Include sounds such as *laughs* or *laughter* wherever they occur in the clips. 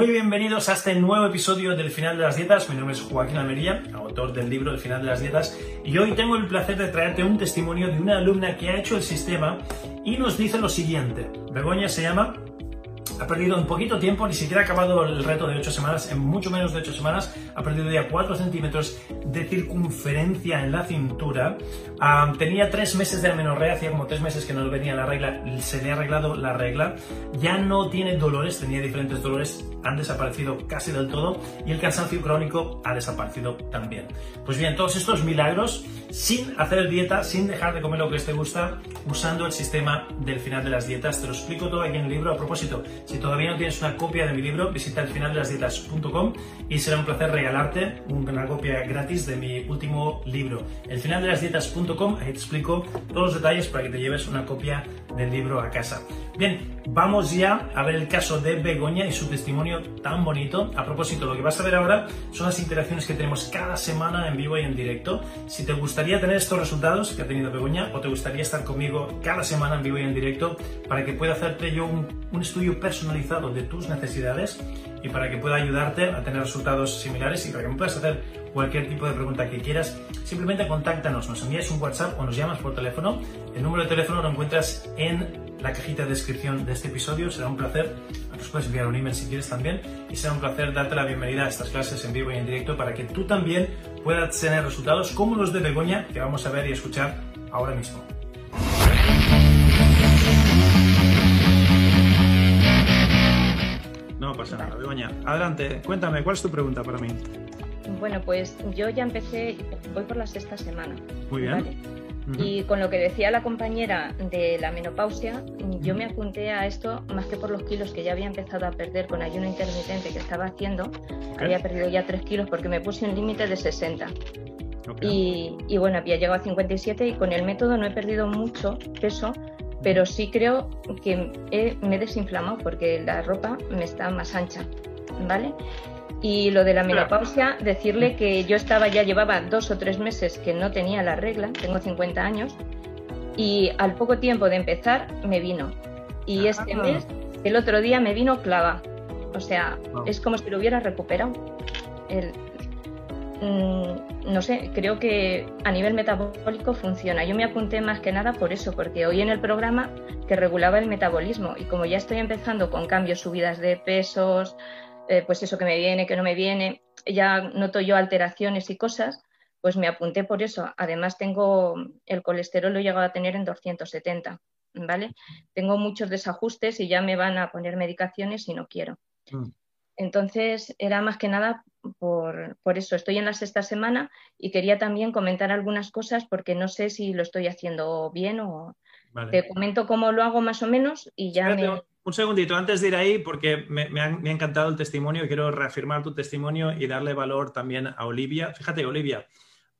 Muy bienvenidos a este nuevo episodio del Final de las Dietas. Mi nombre es Joaquín Almería, autor del libro El Final de las Dietas, y hoy tengo el placer de traerte un testimonio de una alumna que ha hecho el sistema y nos dice lo siguiente. Begoña se llama ha perdido en poquito tiempo, ni siquiera ha acabado el reto de 8 semanas, en mucho menos de 8 semanas, ha perdido ya 4 centímetros de circunferencia en la cintura. tenía 3 meses de amenorrea, hacía como 3 meses que no venía la regla, se le ha arreglado la regla. Ya no tiene dolores, tenía diferentes dolores, han desaparecido casi del todo y el cansancio crónico ha desaparecido también. Pues bien, todos estos milagros sin hacer dieta, sin dejar de comer lo que te gusta, usando el sistema del final de las dietas. Te lo explico todo aquí en el libro. A propósito, si todavía no tienes una copia de mi libro, visita elfinaldelasdietas.com y será un placer regalarte una copia gratis de mi último libro. Elfinaldelasdietas.com, ahí te explico todos los detalles para que te lleves una copia del libro a casa. Bien, vamos ya a ver el caso de Begoña y su testimonio tan bonito. A propósito, lo que vas a ver ahora son las interacciones que tenemos cada semana en vivo y en directo. Si te gustaría tener estos resultados que ha tenido Begoña o te gustaría estar conmigo cada semana en vivo y en directo para que pueda hacerte yo un, un estudio personal personalizado de tus necesidades y para que pueda ayudarte a tener resultados similares y para que me puedas hacer cualquier tipo de pregunta que quieras, simplemente contáctanos, nos envías un WhatsApp o nos llamas por teléfono. El número de teléfono lo encuentras en la cajita de descripción de este episodio. Será un placer, nos puedes enviar un email si quieres también, y será un placer darte la bienvenida a estas clases en vivo y en directo para que tú también puedas tener resultados como los de Begoña que vamos a ver y escuchar ahora mismo. Pasa nada, Begoña. Adelante, cuéntame, ¿cuál es tu pregunta para mí? Bueno, pues yo ya empecé, voy por la sexta semana. Muy bien. Y con lo que decía la compañera de la menopausia, yo me apunté a esto más que por los kilos que ya había empezado a perder con ayuno intermitente que estaba haciendo. Había perdido ya 3 kilos porque me puse un límite de 60. Y, y, bueno, había llegado a 57 y con el método no he perdido mucho peso, pero sí creo que me he desinflamado porque la ropa me está más ancha, ¿vale? Y lo de la menopausia, decirle que yo estaba ya llevaba dos o tres meses que no tenía la regla, tengo 50 años, y al poco tiempo de empezar me vino. Y este mes, el otro día me vino clava. O sea, es como si lo hubiera recuperado. El, no sé, creo que a nivel metabólico funciona. Yo me apunté más que nada por eso, porque hoy en el programa que regulaba el metabolismo y como ya estoy empezando con cambios, subidas de pesos, eh, pues eso que me viene, que no me viene, ya noto yo alteraciones y cosas, pues me apunté por eso. Además tengo el colesterol lo he llegado a tener en 270, ¿vale? Tengo muchos desajustes y ya me van a poner medicaciones y no quiero. Entonces, era más que nada por, eso. Estoy en la sexta semana y quería también comentar algunas cosas porque no sé si lo estoy haciendo bien o te comento cómo lo hago más o menos y ya me... Un segundito, antes de ir ahí, porque me, ha, encantado el testimonio y quiero reafirmar tu testimonio y darle valor también a Olivia. Fíjate, Olivia,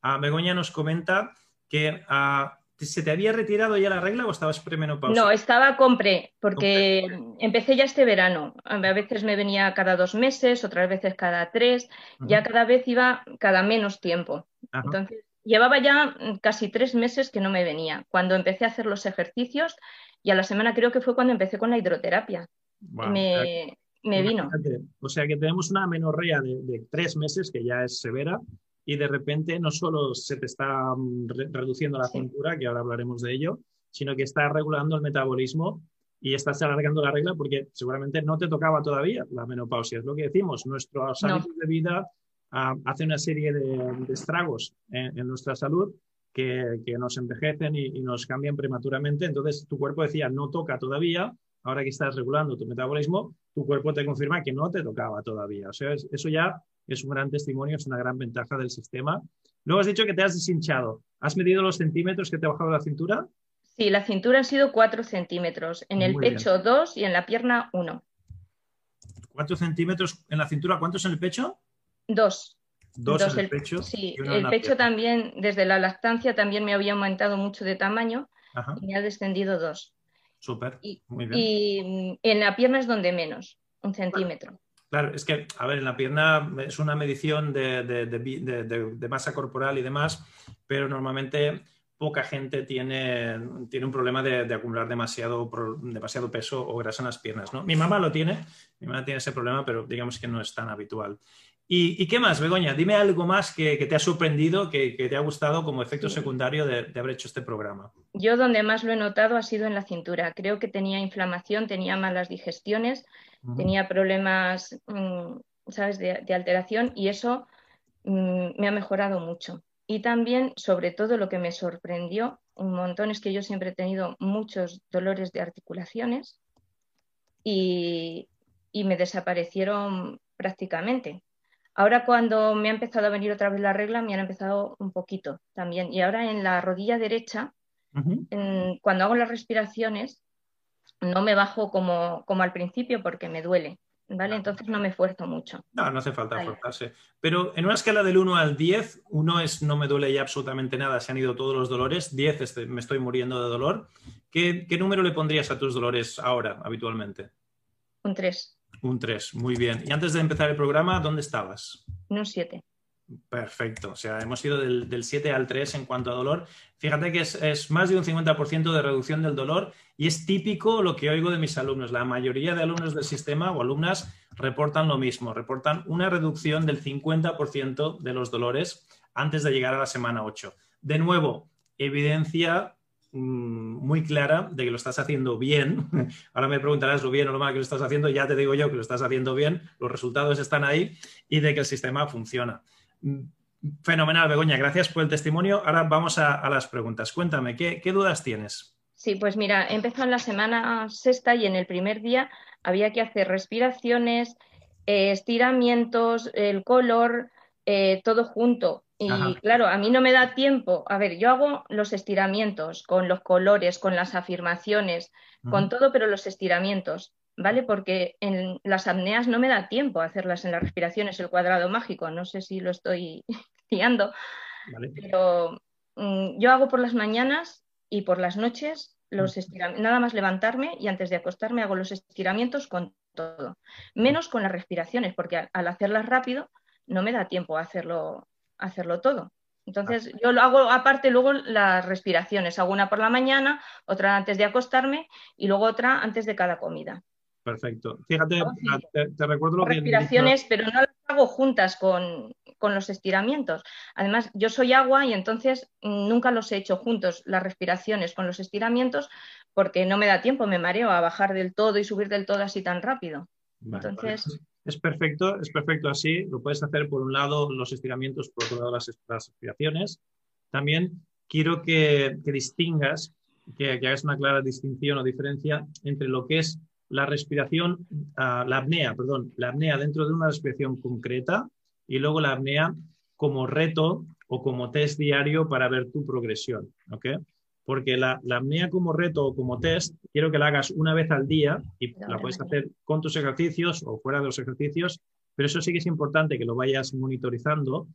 a Begoña nos comenta que a ¿Se te había retirado ya la regla o estabas premenopausia? No, estaba compre, porque empecé ya este verano. A veces me venía cada dos meses, otras veces cada tres, ya cada vez iba cada menos tiempo. Entonces, llevaba ya casi tres meses que no me venía. Cuando empecé a hacer los ejercicios, y a la semana creo que fue cuando empecé con la hidroterapia. me, vino. O sea que tenemos una menorrea de tres meses, que ya es severa, y de repente no solo se te está mm, reduciendo la cintura, que ahora hablaremos de ello, sino que está regulando el metabolismo y estás alargando la regla porque seguramente no te tocaba todavía la menopausia. Es lo que decimos, nuestros hábitos de vida uh, hacen una serie de, estragos en, nuestra salud que, que nos envejecen y, y, nos cambian prematuramente. Entonces tu cuerpo decía, no toca todavía, ahora que estás regulando tu metabolismo, tu cuerpo te confirma que no te tocaba todavía. O sea, eso ya es un gran testimonio, es una gran ventaja del sistema. Luego has dicho que te has deshinchado. ¿Has medido los centímetros que te ha bajado la cintura? Sí, la cintura han sido 4 centímetros, en el pecho 2 y en la pierna 1. 4 centímetros en la cintura, ¿cuántos en el pecho? 2. Dos, en el, pecho. Sí, el pecho también, desde la lactancia, también me había aumentado mucho de tamaño y me ha descendido 2. Súper, muy bien. Y en la pierna es donde menos, un centímetro. Claro, es que, a ver, en la pierna es una medición de, masa corporal y demás, pero normalmente poca gente tiene, tiene un problema de, acumular demasiado, demasiado peso o grasa en las piernas. ¿no? Mi mamá lo tiene, mi mamá tiene ese problema, pero digamos que no es tan habitual. ¿Y, qué más, Begoña? Dime algo más que, te ha sorprendido, que, te ha gustado como efecto secundario de, haber hecho este programa. Yo donde más lo he notado ha sido en la cintura. Creo que tenía inflamación, tenía malas digestiones, tenía problemas, mm, ¿sabes?, de, alteración y eso mm, me ha mejorado mucho. Y también, sobre todo, lo que me sorprendió un montón es que yo siempre he tenido muchos dolores de articulaciones y me desaparecieron prácticamente Ahora cuando me ha empezado a venir otra vez la regla, me han empezado un poquito también. Y ahora en la rodilla derecha, cuando hago las respiraciones, no me bajo como, como al principio porque me duele. ¿Vale? Entonces no me esfuerzo mucho. No, no hace falta esforzarse. Pero en una escala del 1 al 10, 1 es no me duele ya absolutamente nada, se han ido todos los dolores, 10 este, me estoy muriendo de dolor. ¿Qué, ¿Qué número le pondrías a tus dolores ahora, habitualmente? Un 3. Un 3, muy bien. Y antes de empezar el programa, ¿dónde estabas? Un 7. Perfecto. O sea, hemos ido del, 7 al 3 en cuanto a dolor. Fíjate que es, más de un 50% de reducción del dolor y es típico lo que oigo de mis alumnos. La mayoría de alumnos del sistema o alumnas reportan lo mismo, reportan una reducción del 50% de los dolores antes de llegar a la semana 8. De nuevo, evidencia Mm, muy clara de que lo estás haciendo bien. *laughs* Ahora me preguntarás lo bien o lo mal que lo estás haciendo, ya te digo yo que lo estás haciendo bien, los resultados están ahí y de que el sistema funciona. Fenomenal, Begoña, gracias por el testimonio. Ahora vamos a, las preguntas. Cuéntame, ¿qué, dudas tienes? Sí, pues mira, empezó en la semana sexta y en el primer día había que hacer respiraciones, eh, estiramientos, el color, eh, todo junto. Y claro, a mí no me da tiempo. A ver, yo hago los estiramientos con los colores, con las afirmaciones, con todo, pero los estiramientos, ¿vale? Porque en las apneas no me da tiempo hacerlas en la respiración, es el cuadrado mágico. No sé si lo estoy *laughs* guiando, pero mm, yo hago por las mañanas y por las noches los estiramientos, nada más levantarme y antes de acostarme hago los estiramientos con todo, menos con las respiraciones, porque al hacerlas rápido no me da tiempo a hacerlo hacerlo todo. Entonces, yo lo hago aparte luego las respiraciones. Hago una por la mañana, otra antes de acostarme y luego otra antes de cada comida. Perfecto. Fíjate, te, recuerdo lo respiraciones, pero no las hago juntas con, con, los estiramientos. Además, yo soy agua y entonces nunca los he hecho juntos, las respiraciones con los estiramientos, porque no me da tiempo, me mareo a bajar del todo y subir del todo así tan rápido. entonces. Es perfecto, es perfecto así. Lo puedes hacer por un lado los estiramientos, por otro lado las, respiraciones. También quiero que, distingas, que, hagas una clara distinción o diferencia entre lo que es la respiración, ah, la apnea, perdón, la apnea dentro de una respiración concreta y luego la apnea como reto o como test diario para ver tu progresión. ¿okay? porque la, la apnea como reto o como test, quiero que la hagas una vez al día y la puedes hacer con tus ejercicios o fuera de los ejercicios, pero eso sí que es importante que lo vayas monitorizando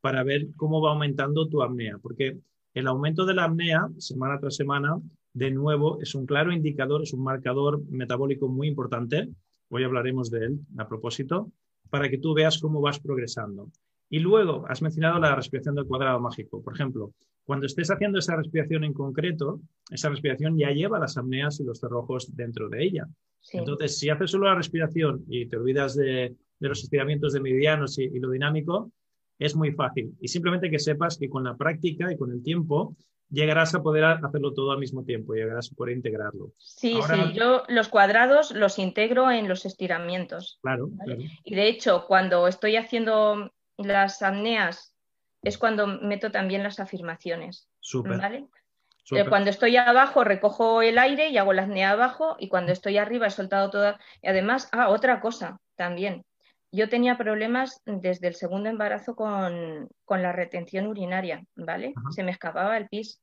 para ver cómo va aumentando tu apnea, porque el aumento de la apnea semana tras semana, de nuevo, es un claro indicador, es un marcador metabólico muy importante. Hoy hablaremos de él a propósito, para que tú veas cómo vas progresando. Y luego has mencionado la respiración del cuadrado mágico. Por ejemplo, cuando estés haciendo esa respiración en concreto, esa respiración ya lleva las apneas y los cerrojos dentro de ella. Entonces, si haces solo la respiración y te olvidas de, los estiramientos de medianos y, lo dinámico, es muy fácil. Y simplemente que sepas que con la práctica y con el tiempo llegarás a poder hacerlo todo al mismo tiempo, llegarás a poder integrarlo. Sí, sí, yo los cuadrados los integro en los estiramientos. claro. Y de hecho, cuando estoy haciendo las apneas es cuando meto también las afirmaciones. ¿vale? Eh, cuando estoy abajo recojo el aire y hago la apnea abajo y cuando estoy arriba he soltado toda. Y además, ah, otra cosa también. Yo tenía problemas desde el segundo embarazo con, la retención urinaria, ¿vale? Se me escapaba el pis.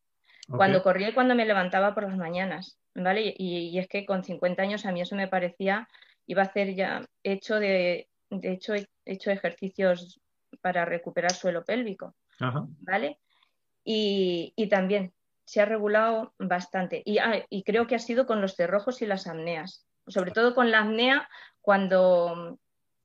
Cuando corría y cuando me levantaba por las mañanas, ¿vale? Y, es que con 50 años a mí eso me parecía, iba a hacer ya, hecho de, de hecho, he hecho ejercicios para recuperar suelo pélvico, ¿vale? Y, también se ha regulado bastante. Y, ah, y creo que ha sido con los cerrojos y las apneas. Sobre todo con la apnea, cuando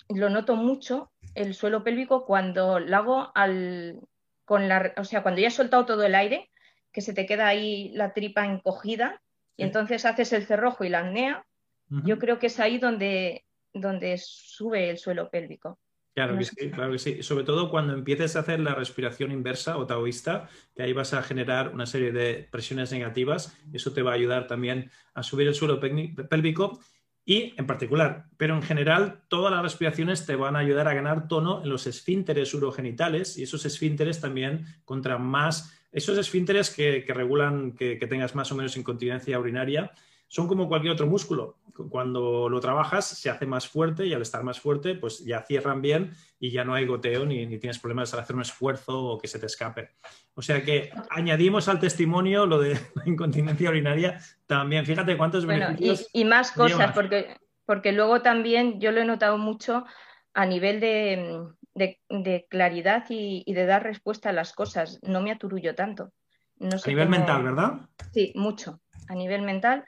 lo noto mucho el suelo pélvico cuando lo hago al, con la, o sea, cuando ya has soltado todo el aire, que se te queda ahí la tripa encogida y entonces haces el cerrojo y la apnea, yo creo que es ahí donde, donde sube el suelo pélvico. Claro que sí, claro que sí. Sobre todo cuando empieces a hacer la respiración inversa o taoísta, que ahí vas a generar una serie de presiones negativas. Eso te va a ayudar también a subir el suelo pélvico y en particular, pero en general, todas las respiraciones te van a ayudar a ganar tono en los esfínteres urogenitales y esos esfínteres también contra más, esos esfínteres que, regulan que, tengas más o menos incontinencia urinaria, son como cualquier otro músculo. Cuando lo trabajas se hace más fuerte y al estar más fuerte, pues ya cierran bien y ya no hay goteo ni, ni tienes problemas al hacer un esfuerzo o que se te escape. O sea que añadimos al testimonio lo de *laughs* la incontinencia urinaria también. Fíjate cuántos beneficios. Y, más cosas, porque, porque luego también yo lo he notado mucho a nivel de, claridad y, de dar respuesta a las cosas. No me aturullo tanto. a nivel mental, ¿verdad? Sí, mucho. A nivel mental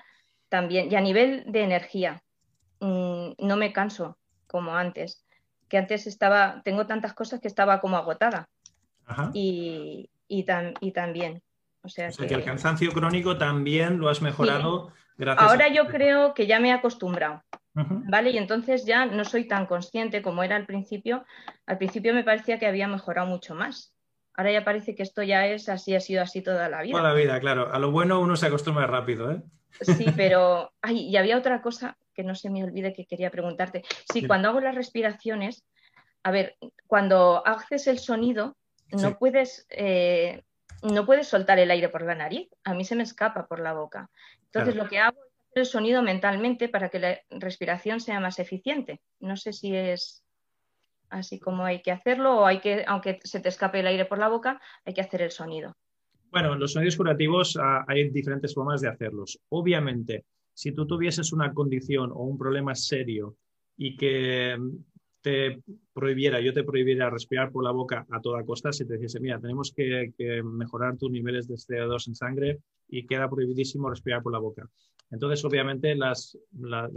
también. Y a nivel de energía, mm, no me canso como antes. Que antes estaba, tengo tantas cosas que estaba como agotada. Y, y, también. O sea, que... el cansancio crónico también lo has mejorado gracias Ahora yo creo que ya me he acostumbrado. ¿Vale? Y entonces ya no soy tan consciente como era al principio. Al principio me parecía que había mejorado mucho más. Ahora ya parece que esto ya es así, ha sido así toda la vida. Toda la vida, claro. A lo bueno uno se acostumbra rápido, ¿eh? Sí, pero. Ay, y había otra cosa que no se me olvide que quería preguntarte. Sí, cuando hago las respiraciones, a ver, cuando haces el sonido, no puedes. Eh, no puedes soltar el aire por la nariz, a mí se me escapa por la boca. Entonces lo que hago es hacer el sonido mentalmente para que la respiración sea más eficiente. No sé si es así como hay que hacerlo o hay que, aunque se te escape el aire por la boca, hay que hacer el sonido. Bueno, los sonidos curativos ah, hay diferentes formas de hacerlos. Obviamente, si tú tuvieses una condición o un problema serio y que te prohibiera, yo te prohibiera respirar por la boca a toda costa, si te dijese, mira, tenemos que, mejorar tus niveles de CO2 en sangre y queda prohibidísimo respirar por la boca. Entonces, obviamente, los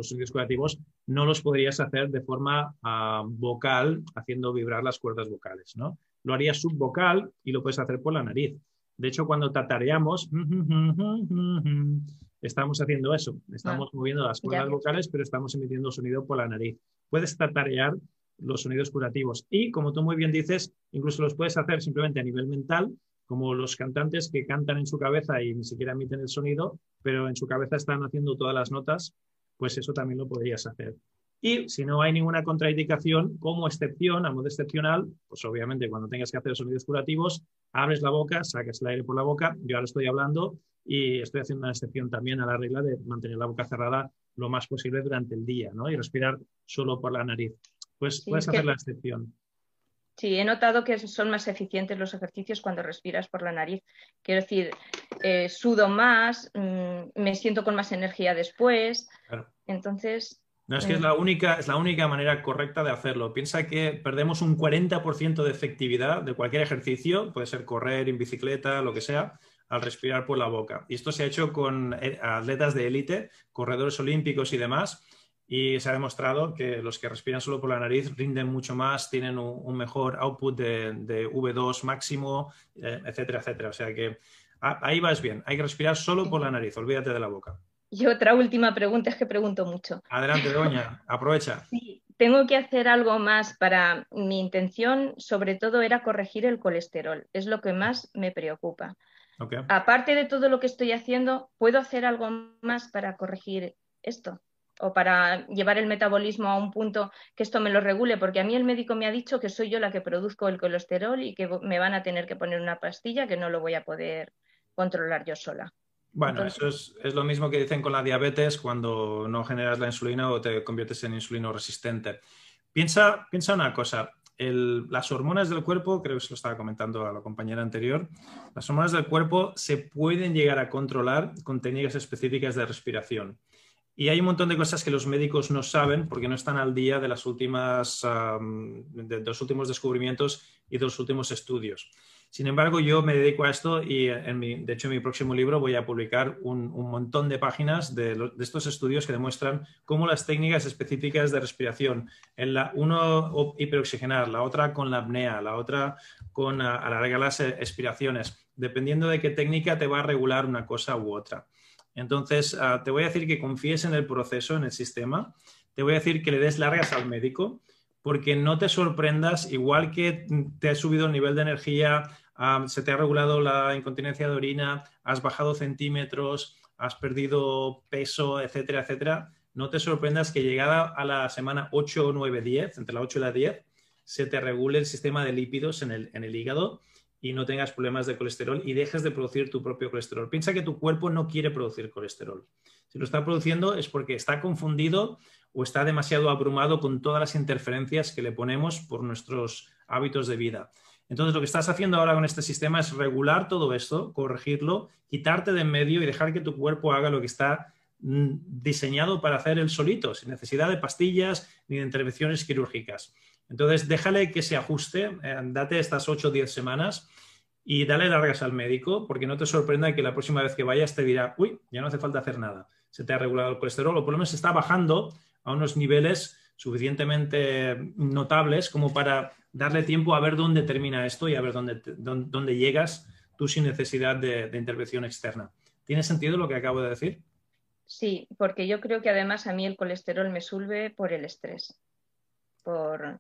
sonidos curativos no los podrías hacer de forma ah, vocal, haciendo vibrar las cuerdas vocales, ¿no? Lo harías subvocal y lo puedes hacer por la nariz. De hecho, cuando tatareamos, *laughs* estamos haciendo eso. Estamos ah, moviendo las cuerdas vocales, pero estamos emitiendo sonido por la nariz. Puedes tatarear los sonidos curativos. Y, como tú muy bien dices, incluso los puedes hacer simplemente a nivel mental, como los cantantes que cantan en su cabeza y ni siquiera emiten el sonido, pero en su cabeza están haciendo todas las notas, pues eso también lo podrías hacer. Y si no hay ninguna contraindicación, como excepción, a modo excepcional, pues obviamente cuando tengas que hacer sonidos curativos, abres la boca, sacas el aire por la boca. Yo ahora estoy hablando y estoy haciendo una excepción también a la regla de mantener la boca cerrada lo más posible durante el día, ¿no? Y respirar solo por la nariz. Pues puedes hacer la excepción. Sí, he notado que son más eficientes los ejercicios cuando respiras por la nariz. Quiero decir, eh, sudo más, mm, me siento con más energía después. Entonces, no, es que es la, única, es la única manera correcta de hacerlo. Piensa que perdemos un 40% de efectividad de cualquier ejercicio, puede ser correr, en bicicleta, lo que sea, al respirar por la boca. Y esto se ha hecho con eh, atletas de élite, corredores olímpicos y demás, y se ha demostrado que los que respiran solo por la nariz rinden mucho más, tienen un, mejor output de, V2 máximo, eh, etcétera, etcétera. O sea que ahí vas bien, hay que respirar solo por la nariz, olvídate de la boca. Y otra última pregunta, es que pregunto mucho. Adelante, doña, aprovecha. Sí, tengo que hacer algo más para mi intención, sobre todo era corregir el colesterol, es lo que más me preocupa. Aparte de todo lo que estoy haciendo, ¿puedo hacer algo más para corregir esto? O para llevar el metabolismo a un punto que esto me lo regule, porque a mí el médico me ha dicho que soy yo la que produzco el colesterol y que me van a tener que poner una pastilla que no lo voy a poder controlar yo sola. Bueno, eso es, lo mismo que dicen con la diabetes cuando no generas la insulina o te conviertes en insulino resistente. Piensa, piensa una cosa, las hormonas del cuerpo, creo que se lo estaba comentando a la compañera anterior, las hormonas del cuerpo se pueden llegar a controlar con técnicas específicas de respiración. Y hay un montón de cosas que los médicos no saben porque no están al día de, las últimas, de los últimos descubrimientos y de los últimos estudios. Sin embargo, yo me dedico a esto y, en de hecho, en mi próximo libro voy a publicar un, montón de páginas de, estos estudios que demuestran cómo las técnicas específicas de respiración, en la, uno hiperoxigenar, la otra con la apnea, la otra con alargar las expiraciones, dependiendo de qué técnica te va a regular una cosa u otra. Entonces, ah, te voy a decir que confíes en el proceso, en el sistema. Te voy a decir que le des largas al médico, porque no te sorprendas, igual que te ha subido el nivel de energía, se te ha regulado la incontinencia de orina, has bajado centímetros, has perdido peso, etcétera, etcétera, no te sorprendas que llegada a la semana 8, 9, 10, entre la 8 y la 10, se te regule el sistema de lípidos en el hígado y no tengas problemas de colesterol y dejes de producir tu propio colesterol. Piensa que tu cuerpo no quiere producir colesterol. Si lo está produciendo es porque está confundido o está demasiado abrumado con todas las interferencias que le ponemos por nuestros hábitos de vida. Entonces, lo que estás haciendo ahora con este sistema es regular todo esto, corregirlo, quitarte de en medio y dejar que tu cuerpo haga lo que está mm, diseñado para hacer él solito, sin necesidad de pastillas ni de intervenciones quirúrgicas. Entonces, déjale que se ajuste, eh, date estas 8 o 10 semanas y dale largas al médico, porque no te sorprenda que la próxima vez que vayas te dirá, uy, ya no hace falta hacer nada, se te ha regulado el colesterol o por lo menos está bajando a unos niveles suficientemente notables como para darle tiempo a ver dónde termina esto y a ver dónde, dónde, llegas tú sin necesidad de, intervención externa. ¿Tiene sentido lo que acabo de decir? Sí, porque yo creo que además a mí el colesterol me sube por el estrés. Por, a,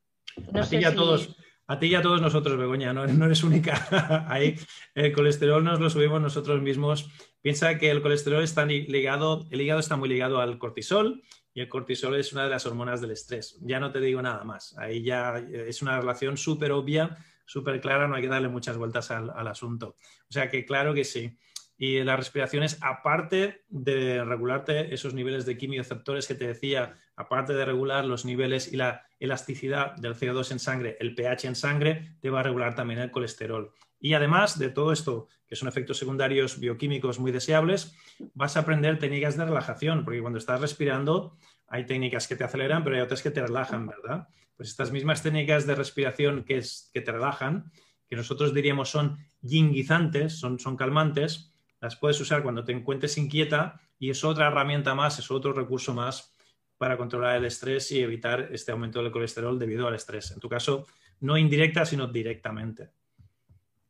ti a, todos, a ti y a todos nosotros, Begoña, no, no eres única. *laughs* Ahí el colesterol nos lo subimos nosotros mismos. Piensa que el colesterol está ligado, el hígado está muy ligado al cortisol y el cortisol es una de las hormonas del estrés. Ya no te digo nada más. Ahí ya es una relación súper obvia, súper clara, no hay que darle muchas vueltas al, asunto. O sea que claro que sí. Y las respiraciones, aparte de regularte esos niveles de quimioceptores que te decía, aparte de regular los niveles y la elasticidad del CO2 en sangre, el pH en sangre, te va a regular también el colesterol. Y además de todo esto, que son efectos secundarios bioquímicos muy deseables, vas a aprender técnicas de relajación, porque cuando estás respirando hay técnicas que te aceleran, pero hay otras que te relajan, ¿verdad? Pues estas mismas técnicas de respiración que, que te relajan, que nosotros diríamos son yinguizantes, son, son calmantes, las puedes usar cuando te encuentres inquieta y es otra herramienta más, es otro recurso más para controlar el estrés y evitar este aumento del colesterol debido al estrés. En tu caso, no indirecta, sino directamente.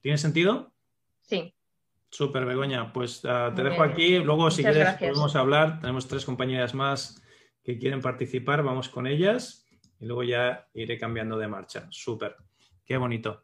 ¿Tiene sentido? Sí. Súper, Begoña. Pues ah, te dejo aquí. Luego, si quieres, podemos hablar. Tenemos tres compañeras más que quieren participar. Vamos con ellas y luego ya iré cambiando de marcha. Súper. Qué bonito.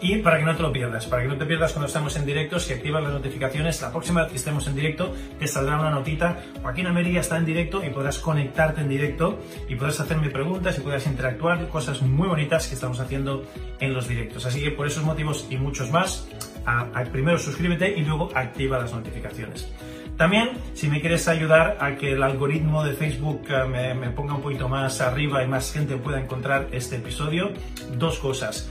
Y para que no te lo pierdas, para que no te pierdas cuando estamos en directo, si activas las notificaciones, la próxima vez que estemos en directo te saldrá una notita. Joaquín Ameria está en directo y podrás conectarte en directo y podrás hacerme preguntas y podrás interactuar, cosas muy bonitas que estamos haciendo en los directos. Así que por esos motivos y muchos más, primero suscríbete y luego activa las notificaciones. También, si me quieres ayudar a que el algoritmo de Facebook eh, me, ponga un poquito más arriba y más gente pueda encontrar este episodio, dos cosas.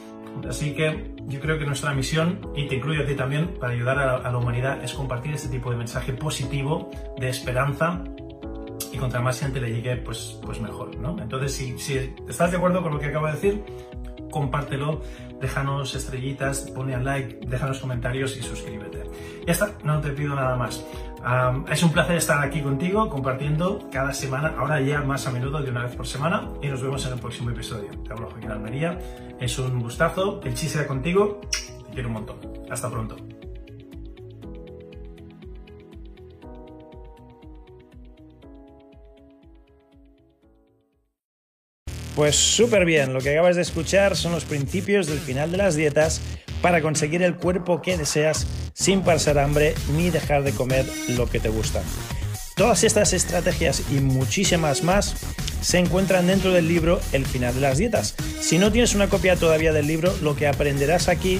Así que yo creo que nuestra misión, y te incluyo a ti también, para ayudar a, la humanidad, es compartir este tipo de mensaje positivo, de esperanza, y contra más gente le llegue, pues, pues mejor, ¿no? Entonces, si, si estás de acuerdo con lo que acabo de decir, compártelo, déjanos estrellitas, pone al like, déjanos comentarios y suscríbete. Ya está, no te pido nada más. Es un placer estar aquí contigo compartiendo cada semana, ahora ya más a menudo de una vez por semana y nos vemos en el próximo episodio. Te hablo Joaquín Almería, es un gustazo, el chiste contigo, te quiero un montón. Hasta pronto. Pues súper bien, lo que acabas de escuchar son los principios del final de las dietas para conseguir el cuerpo que deseas sin pasar hambre ni dejar de comer lo que te gusta. Todas estas estrategias y muchísimas más se encuentran dentro del libro El final de las dietas. Si no tienes una copia todavía del libro, lo que aprenderás aquí